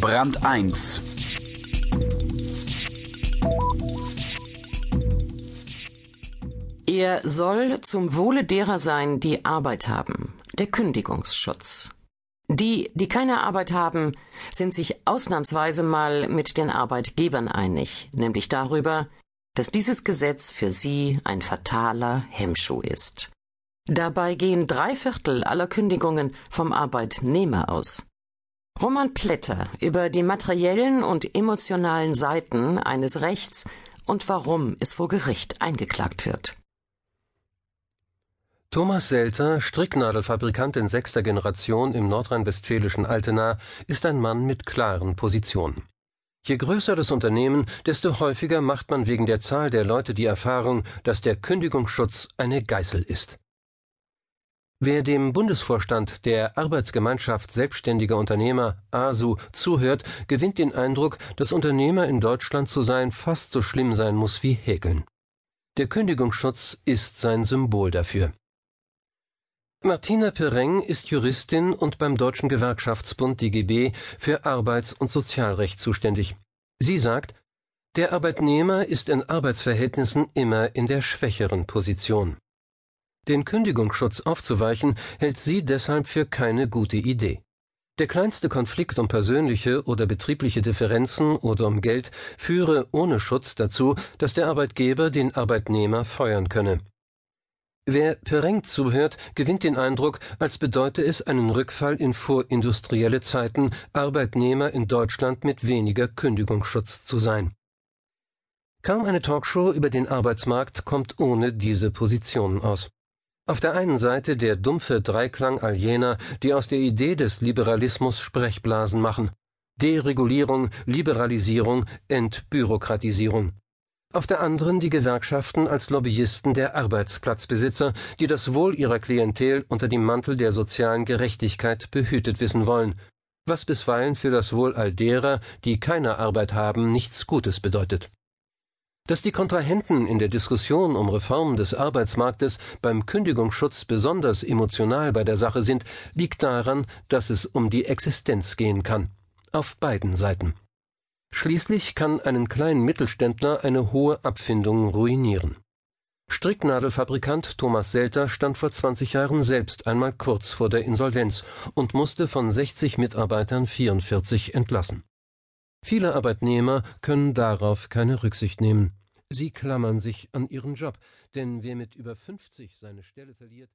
Brand 1 Er soll zum Wohle derer sein, die Arbeit haben. Der Kündigungsschutz. Die, die keine Arbeit haben, sind sich ausnahmsweise mal mit den Arbeitgebern einig, nämlich darüber, dass dieses Gesetz für sie ein fataler Hemmschuh ist. Dabei gehen drei Viertel aller Kündigungen vom Arbeitnehmer aus. Roman Plätter über die materiellen und emotionalen Seiten eines Rechts und warum es vor Gericht eingeklagt wird. Thomas Selter, Stricknadelfabrikant in sechster Generation im nordrhein-westfälischen Altena, ist ein Mann mit klaren Positionen. Je größer das Unternehmen, desto häufiger macht man wegen der Zahl der Leute die Erfahrung, dass der Kündigungsschutz eine Geißel ist. Wer dem Bundesvorstand der Arbeitsgemeinschaft Selbstständiger Unternehmer ASU zuhört, gewinnt den Eindruck, dass Unternehmer in Deutschland zu sein fast so schlimm sein muss wie Häkeln. Der Kündigungsschutz ist sein Symbol dafür. Martina Pereng ist Juristin und beim Deutschen Gewerkschaftsbund DGB für Arbeits- und Sozialrecht zuständig. Sie sagt, der Arbeitnehmer ist in Arbeitsverhältnissen immer in der schwächeren Position. Den Kündigungsschutz aufzuweichen, hält sie deshalb für keine gute Idee. Der kleinste Konflikt um persönliche oder betriebliche Differenzen oder um Geld führe ohne Schutz dazu, dass der Arbeitgeber den Arbeitnehmer feuern könne. Wer Pereng zuhört, gewinnt den Eindruck, als bedeute es einen Rückfall in vorindustrielle Zeiten, Arbeitnehmer in Deutschland mit weniger Kündigungsschutz zu sein. Kaum eine Talkshow über den Arbeitsmarkt kommt ohne diese Positionen aus. Auf der einen Seite der dumpfe Dreiklang all jener, die aus der Idee des Liberalismus Sprechblasen machen. Deregulierung, Liberalisierung, Entbürokratisierung auf der anderen die Gewerkschaften als Lobbyisten der Arbeitsplatzbesitzer, die das Wohl ihrer Klientel unter dem Mantel der sozialen Gerechtigkeit behütet wissen wollen, was bisweilen für das Wohl all derer, die keine Arbeit haben, nichts Gutes bedeutet. Dass die Kontrahenten in der Diskussion um Reformen des Arbeitsmarktes beim Kündigungsschutz besonders emotional bei der Sache sind, liegt daran, dass es um die Existenz gehen kann. Auf beiden Seiten. Schließlich kann einen kleinen Mittelständler eine hohe Abfindung ruinieren. Stricknadelfabrikant Thomas Selter stand vor 20 Jahren selbst einmal kurz vor der Insolvenz und musste von 60 Mitarbeitern 44 entlassen. Viele Arbeitnehmer können darauf keine Rücksicht nehmen. Sie klammern sich an ihren Job, denn wer mit über 50 seine Stelle verliert,